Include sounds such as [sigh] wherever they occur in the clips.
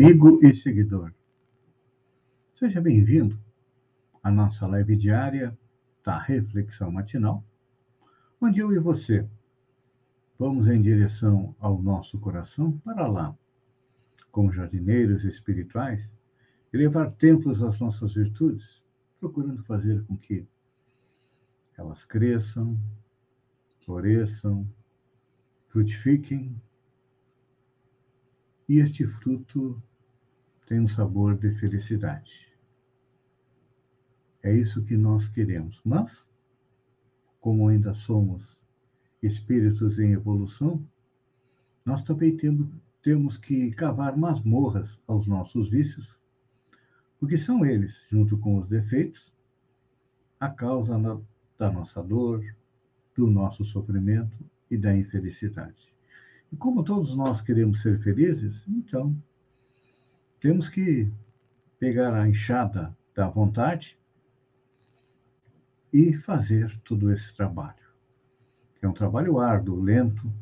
Amigo e seguidor. Seja bem-vindo à nossa live diária da Reflexão Matinal, onde eu e você vamos em direção ao nosso coração para lá, como jardineiros espirituais, e levar templos às nossas virtudes, procurando fazer com que elas cresçam, floresçam, frutifiquem e este fruto tem um sabor de felicidade. É isso que nós queremos. Mas, como ainda somos espíritos em evolução, nós também temos, temos que cavar masmorras aos nossos vícios, porque são eles, junto com os defeitos, a causa da nossa dor, do nosso sofrimento e da infelicidade. E como todos nós queremos ser felizes, então temos que pegar a enxada da vontade e fazer todo esse trabalho. É um trabalho árduo, lento,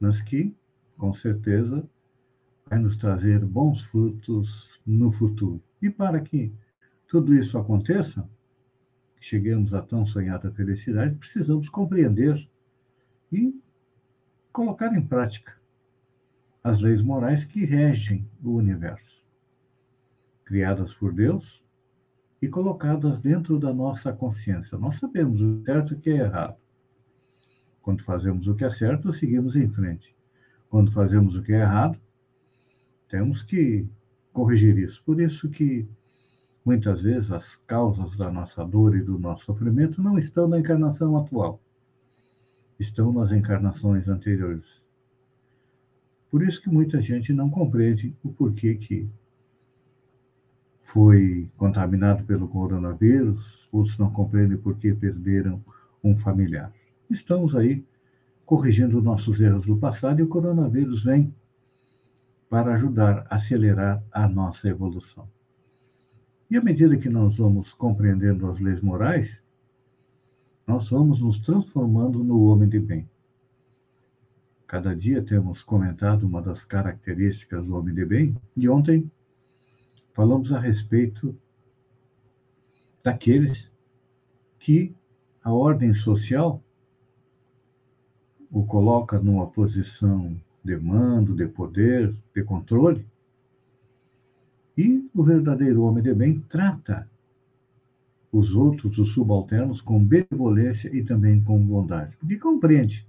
mas que, com certeza, vai nos trazer bons frutos no futuro. E para que tudo isso aconteça, cheguemos à tão sonhada felicidade, precisamos compreender e colocar em prática as leis morais que regem o universo, criadas por Deus e colocadas dentro da nossa consciência. Nós sabemos o certo e o que é errado. Quando fazemos o que é certo, seguimos em frente. Quando fazemos o que é errado, temos que corrigir isso. Por isso que muitas vezes as causas da nossa dor e do nosso sofrimento não estão na encarnação atual estão nas encarnações anteriores. Por isso que muita gente não compreende o porquê que foi contaminado pelo coronavírus, outros não compreendem por que perderam um familiar. Estamos aí corrigindo nossos erros do passado e o coronavírus vem para ajudar a acelerar a nossa evolução. E à medida que nós vamos compreendendo as leis morais, nós vamos nos transformando no homem de bem. Cada dia temos comentado uma das características do homem de bem, e ontem falamos a respeito daqueles que a ordem social o coloca numa posição de mando, de poder, de controle, e o verdadeiro homem de bem trata os outros, os subalternos, com benevolência e também com bondade. Porque compreende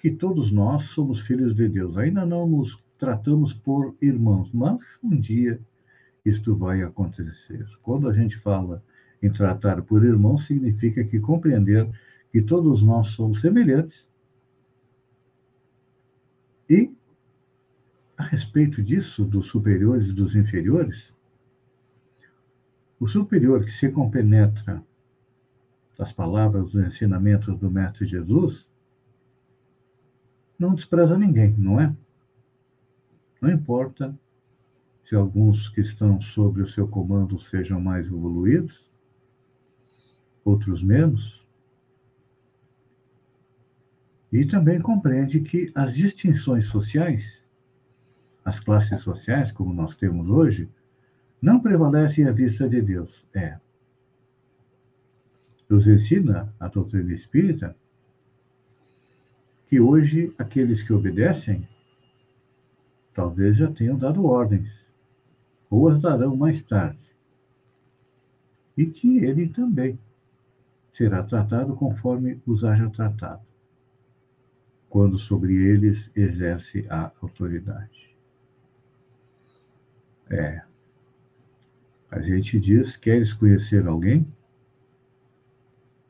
que todos nós somos filhos de Deus. Ainda não nos tratamos por irmãos, mas um dia isto vai acontecer. Quando a gente fala em tratar por irmãos, significa que compreender que todos nós somos semelhantes. E, a respeito disso, dos superiores e dos inferiores, o superior que se compenetra das palavras, dos ensinamentos do Mestre Jesus, não despreza ninguém, não é? Não importa se alguns que estão sob o seu comando sejam mais evoluídos, outros menos. E também compreende que as distinções sociais, as classes sociais, como nós temos hoje, não prevalecem à vista de Deus. É. Nos ensina a doutrina espírita que hoje aqueles que obedecem talvez já tenham dado ordens, ou as darão mais tarde. E que ele também será tratado conforme os haja tratado, quando sobre eles exerce a autoridade. É, a gente diz: queres conhecer alguém?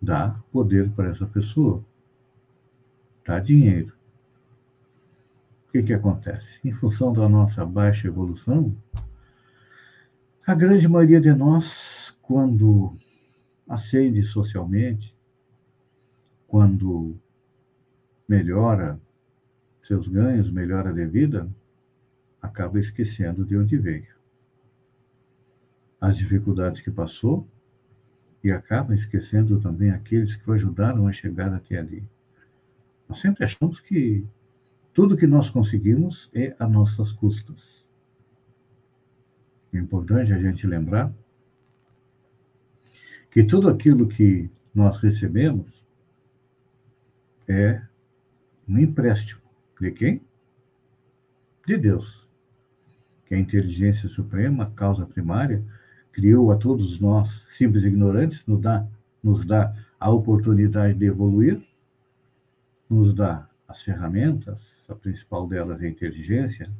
Dá poder para essa pessoa. Dá dinheiro. O que, que acontece? Em função da nossa baixa evolução, a grande maioria de nós, quando ascende socialmente, quando melhora seus ganhos, melhora de vida, acaba esquecendo de onde veio as dificuldades que passou e acaba esquecendo também aqueles que o ajudaram a chegar até ali. Nós sempre achamos que Tudo que nós conseguimos é a nossas custas. É importante a gente lembrar que tudo aquilo que nós recebemos é um empréstimo. De quem? De Deus. Que a inteligência suprema, causa primária, criou a todos nós, simples ignorantes, nos dá, nos dá a oportunidade de evoluir, nos dá as ferramentas, a principal delas é a inteligência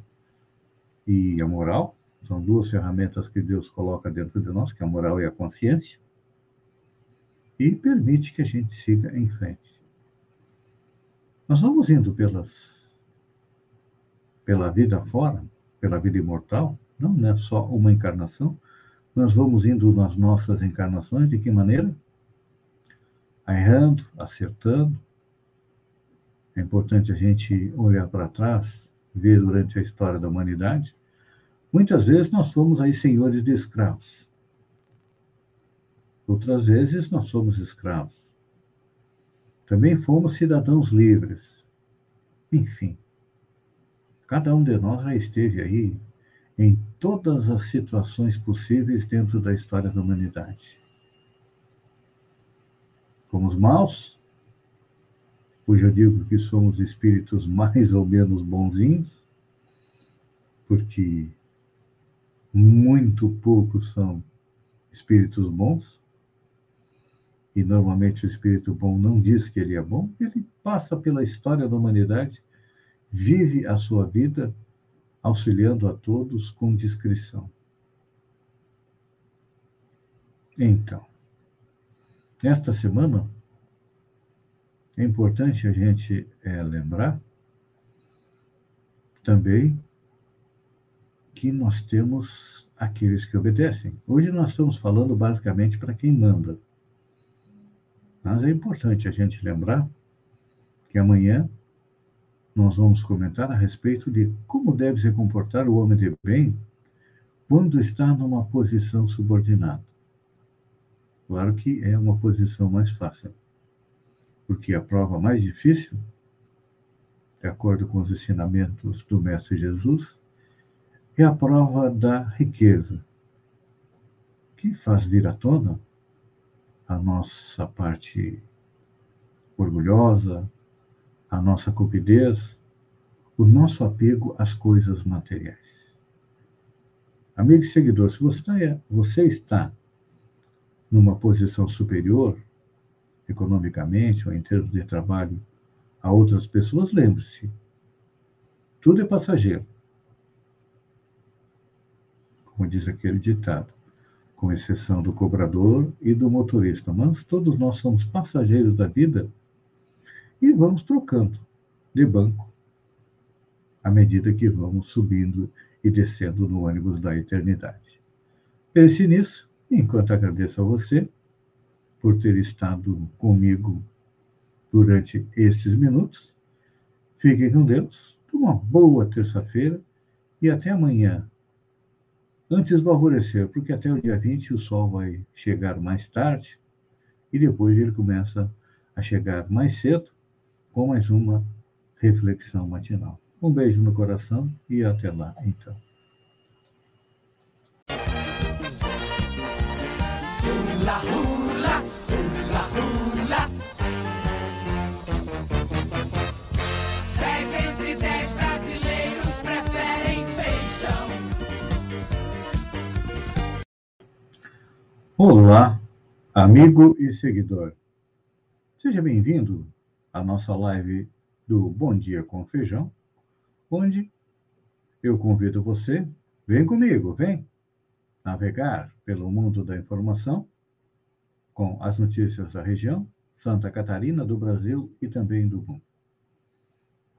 e a moral, são duas ferramentas que Deus coloca dentro de nós, que é a moral e a consciência, e permite que a gente siga em frente. Nós vamos indo pelas, pela vida fora, pela vida imortal, não é só uma encarnação, nós vamos indo nas nossas encarnações, de que maneira? Errando, acertando. É importante a gente olhar para trás, ver durante a história da humanidade. Muitas vezes nós somos aí senhores de escravos. Outras vezes nós somos escravos. Também fomos cidadãos livres. Enfim, cada um de nós já esteve aí em todas as situações possíveis dentro da história da humanidade. Fomos maus, hoje eu digo que somos espíritos [laughs] mais ou menos bonzinhos, porque muito poucos são espíritos bons, e normalmente o espírito bom não diz que ele é bom, ele passa pela história da humanidade, vive a sua vida auxiliando a todos com discrição. Então, nesta semana, é importante a gente é, lembrar também que nós temos aqueles que obedecem. Hoje nós estamos falando basicamente para quem manda. Mas é importante a gente lembrar que amanhã nós vamos comentar a respeito de como deve se comportar o homem de bem quando está numa posição subordinada. Claro que é uma posição mais fácil, porque a prova mais difícil, de acordo com os ensinamentos do Mestre Jesus, é a prova da riqueza, que faz vir à tona a nossa parte orgulhosa, a nossa cupidez, o nosso apego às coisas materiais. Amigo e seguidor, se você está, você está numa posição superior, economicamente ou em termos de trabalho, a outras pessoas, lembre-se, tudo é passageiro. Como diz aquele ditado, com exceção do cobrador e do motorista, mas todos nós somos passageiros da vida e vamos trocando de banco à medida que vamos subindo e descendo no ônibus da eternidade. Pense nisso, enquanto agradeço a você por ter estado comigo durante estes minutos. Fiquem com Deus, uma boa terça-feira e até amanhã, antes do alvorecer, porque até o dia 20 o sol vai chegar mais tarde e depois ele começa a chegar mais cedo com mais uma reflexão matinal. Um beijo no coração e até lá, então. Hula, Olá, amigo e seguidor. Seja bem-vindo a nossa live do Bom Dia com Feijão, onde eu convido você, vem comigo, vem navegar pelo mundo da informação com as notícias da região, Santa Catarina, do Brasil e também do mundo.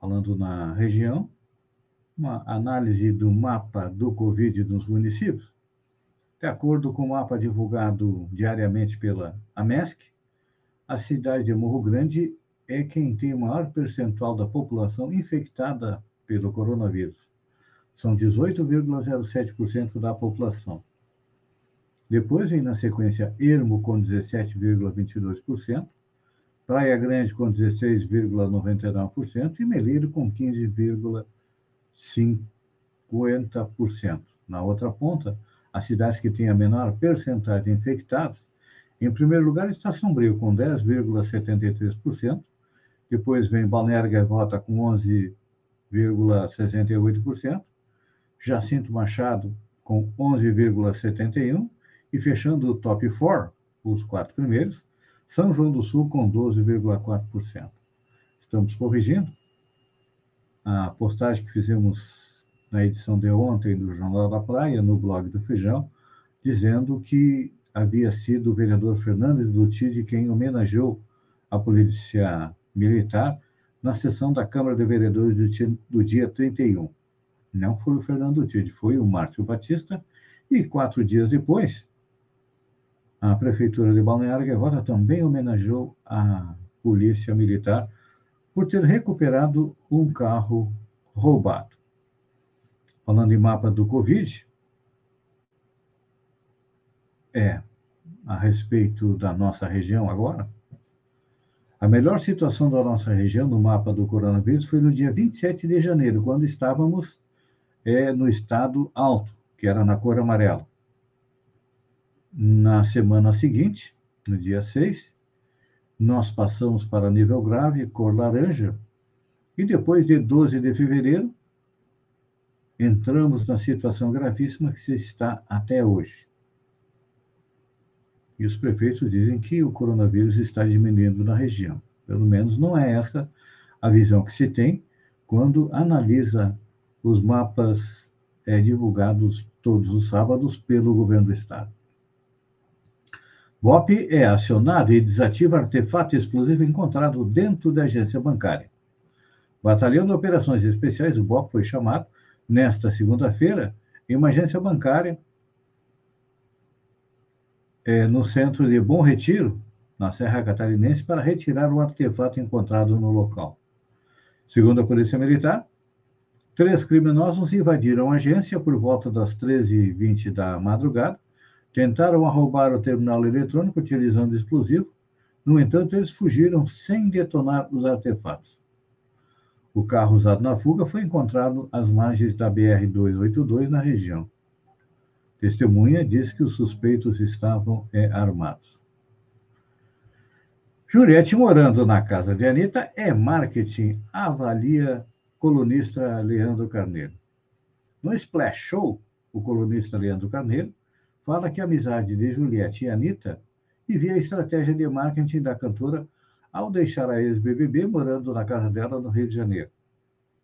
Falando na região, uma análise do mapa do Covid nos municípios. De acordo com o mapa divulgado diariamente pela AMESC, a cidade de Morro Grande é quem tem o maior percentual da população infectada pelo coronavírus. São 18,07% da população. Depois vem na sequência Ermo com 17,22%, Praia Grande com 16,99% e Meleiro com 15,50%. Na outra ponta, as cidades que têm a menor percentagem de infectados, em primeiro lugar está Sombrio com 10,73%, depois vem Balneário Gaivota com 11,68%, Jacinto Machado com 11,71% e fechando o top 4, os quatro primeiros, São João do Sul com 12,4%. Estamos corrigindo a postagem que fizemos na edição de ontem do Jornal da Praia, no blog do Feijão, dizendo que havia sido o vereador Fernandes do Tide quem homenageou a polícia militar na sessão da Câmara de Vereadores do dia, do dia 31. Não foi o Fernando Tide, foi o Márcio Batista, e quatro dias depois, a Prefeitura de Balneário Gaivota também homenageou a Polícia Militar por ter recuperado um carro roubado. Falando em mapa do Covid, é a respeito da nossa região agora. A melhor situação da nossa região no mapa do coronavírus foi no dia 27 de janeiro, quando estávamos é, no estado alto, que era na cor amarela. Na semana seguinte, no dia 6, nós passamos para nível grave, cor laranja, e depois de 12 de fevereiro, entramos na situação gravíssima que se está até hoje. E os prefeitos dizem que o coronavírus está diminuindo na região. Pelo menos não é essa a visão que se tem quando analisa os mapas é, divulgados todos os sábados pelo governo do estado. BOP é acionado e desativa artefato explosivo encontrado dentro da agência bancária. Batalhão de Operações Especiais, o BOP, foi chamado nesta segunda-feira em uma agência bancária é, no centro de Bom Retiro, na Serra Catarinense, para retirar o artefato encontrado no local. Segundo a Polícia Militar, três criminosos invadiram a agência por volta das 13h20 da madrugada, tentaram roubar o terminal eletrônico utilizando explosivo, no entanto, eles fugiram sem detonar os artefatos. O carro usado na fuga foi encontrado às margens da BR-282 na região. Testemunha diz que os suspeitos estavam é, armados. Juliette morando na casa de Anitta é marketing, avalia colunista Leandro Carneiro. No Splash Show, o colunista Leandro Carneiro fala que a amizade de Juliette e Anitta e via a estratégia de marketing da cantora ao deixar a ex-BBB morando na casa dela no Rio de Janeiro.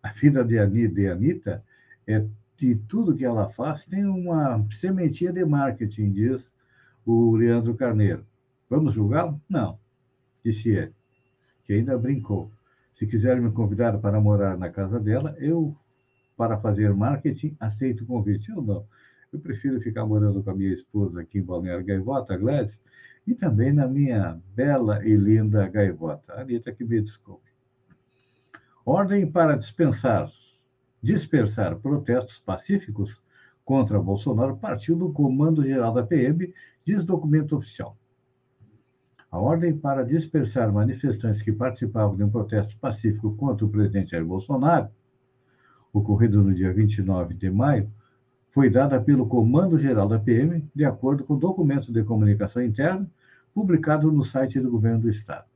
A vida de Anitta é de tudo que ela faz tem uma sementinha de marketing, diz o Leandro Carneiro. Vamos julgá-lo? Não, disse ele, que ainda brincou. Se quiser me convidar para morar na casa dela, eu, para fazer marketing, aceito o convite. Eu não. Eu prefiro ficar morando com a minha esposa aqui em Balneário Gaivota, Gladys, e também na minha bela e linda gaivota. Anitta, que me desculpe. Ordem para dispensar dispersar protestos pacíficos contra Bolsonaro partiu do Comando-Geral da PM, diz documento oficial. A ordem para dispersar manifestantes que participavam de um protesto pacífico contra o presidente Jair Bolsonaro, ocorrido no dia 29 de maio, foi dada pelo Comando-Geral da PM, de acordo com documento de comunicação interna publicado no site do governo do Estado.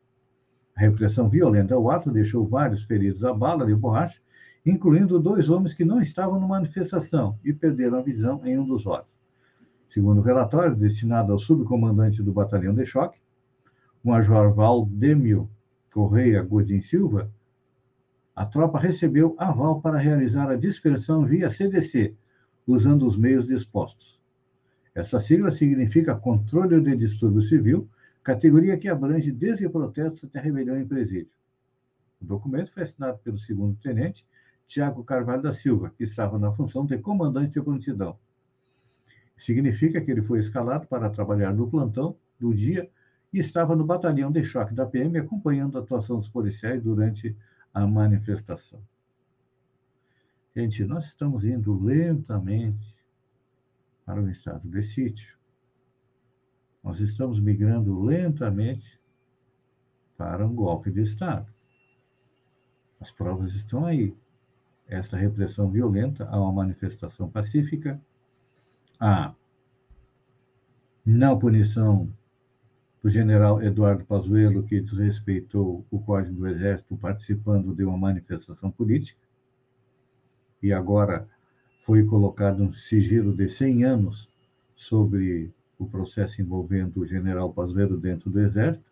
A repressão violenta ao ato deixou vários feridos a bala de borracha incluindo dois homens que não estavam na manifestação e perderam a visão em um dos olhos. Segundo o relatório destinado ao subcomandante do batalhão de choque, o major Valdemio Correia Godin Silva, a tropa recebeu aval para realizar a dispersão via CDC, usando os meios dispostos. Essa sigla significa Controle de Distúrbio Civil, categoria que abrange desde protestos até rebelião em presídio. O documento foi assinado pelo segundo tenente Tiago Carvalho da Silva, que estava na função de comandante de prontidão. Significa que ele foi escalado para trabalhar no plantão do dia e estava no batalhão de choque da PM acompanhando a atuação dos policiais durante a manifestação. Gente, nós estamos indo lentamente para o estado de sítio. Nós estamos migrando lentamente para um golpe de Estado. As provas estão aí. Esta repressão violenta a uma manifestação pacífica, a não punição do general Eduardo Pazuello, que desrespeitou o Código do Exército participando de uma manifestação política, e agora foi colocado um sigilo de 100 anos sobre o processo envolvendo o general Pazuello dentro do Exército,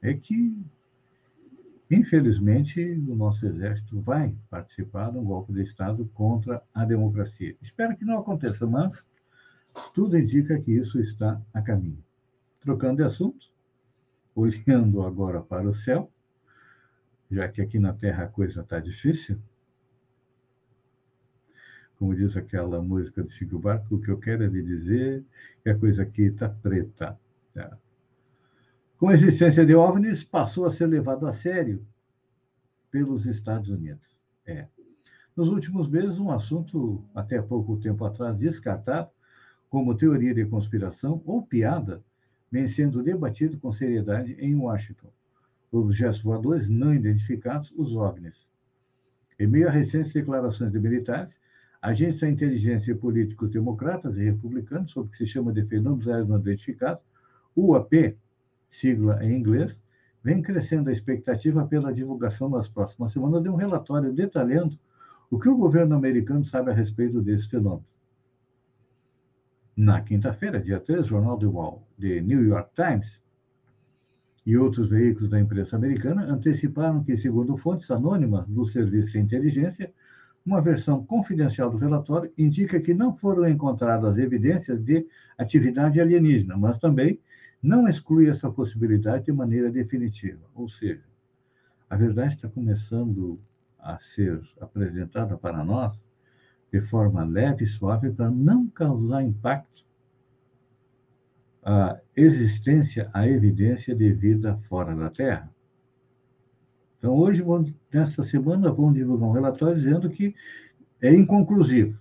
é que, infelizmente, o nosso Exército vai participar de um golpe de Estado contra a democracia. Espero que não aconteça, mas tudo indica que isso está a caminho. Trocando de assunto, olhando agora para o céu, já que aqui na Terra a coisa está difícil, como diz aquela música do Chico Barco, o que eu quero é lhe dizer que a coisa aqui está preta. Tá? Com a existência de OVNIs, passou a ser levado a sério pelos Estados Unidos. É. Nos últimos meses, um assunto até pouco tempo atrás descartado como teoria de conspiração ou piada vem sendo debatido com seriedade em Washington. Objetos voadores não identificados, os OVNIs. Em meio a recentes declarações de militares, agentes da inteligência e políticos democratas e republicanos sobre o que se chama de fenômenos aéreos não identificados, UAP, sigla em inglês, vem crescendo a expectativa pela divulgação nas próximas semanas de um relatório detalhando o que o governo americano sabe a respeito desse fenômeno. Na quinta-feira, dia 3, o jornal The New York Times e outros veículos da imprensa americana anteciparam que, segundo fontes anônimas do Serviço de Inteligência, uma versão confidencial do relatório indica que não foram encontradas evidências de atividade alienígena, mas também não exclui essa possibilidade de maneira definitiva. Ou seja, a verdade está começando a ser apresentada para nós de forma leve e suave para não causar impacto à existência, à evidência de vida fora da Terra. Então, hoje, nesta semana, vamos divulgar um relatório dizendo que é inconclusivo.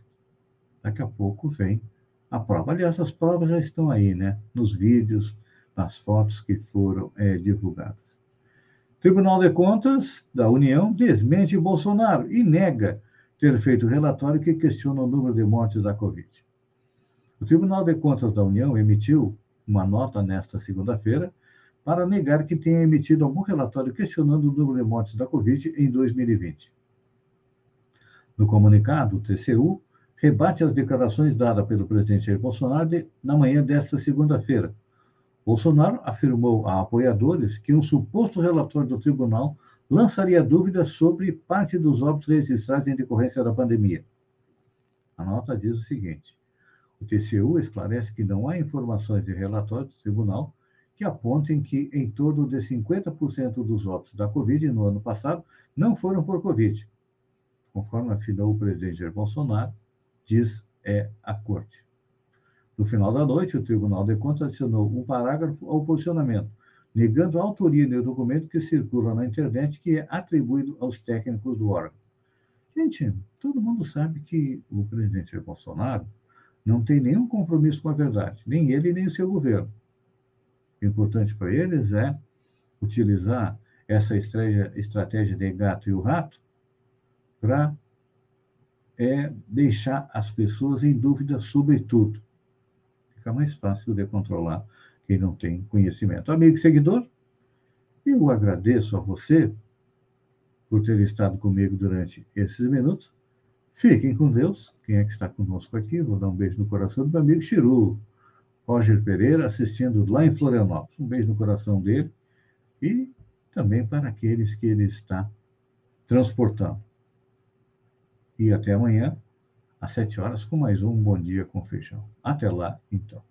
Daqui a pouco vem a prova. Aliás, as provas já estão aí, né? Nos vídeos, nas fotos que foram é, divulgadas. Tribunal de Contas da União desmente Bolsonaro e nega ter feito relatório que questiona o número de mortes da Covid. O Tribunal de Contas da União emitiu uma nota nesta segunda-feira para negar que tenha emitido algum relatório questionando o número de mortes da Covid em 2020. No comunicado, o TCU rebate as declarações dadas pelo presidente Jair Bolsonaro na manhã desta segunda-feira. Bolsonaro afirmou a apoiadores que um suposto relatório do tribunal lançaria dúvidas sobre parte dos óbitos registrados em decorrência da pandemia. A nota diz o seguinte: o TCU esclarece que não há informações de relatório do tribunal que apontem que em torno de 50% dos óbitos da Covid no ano passado não foram por Covid, conforme afirmou o presidente Jair Bolsonaro, diz é a Corte. No final da noite, o Tribunal de Contas adicionou um parágrafo ao posicionamento, negando a autoria do documento que circula na internet que é atribuído aos técnicos do órgão. Gente, todo mundo sabe que o presidente Bolsonaro não tem nenhum compromisso com a verdade, nem ele nem o seu governo importante para eles é utilizar essa estratégia de gato e o rato para é, deixar as pessoas em dúvida sobre tudo. Fica mais fácil de controlar quem não tem conhecimento. Amigo e seguidor, eu agradeço a você por ter estado comigo durante esses minutos. Fiquem com Deus. Quem é que está conosco aqui? Vou dar um beijo no coração do meu amigo Chiru. Roger Pereira, assistindo lá em Florianópolis. Um beijo no coração dele e também para aqueles que ele está transportando. E até amanhã, às sete horas, com mais um Bom Dia com Feijão. Até lá, então.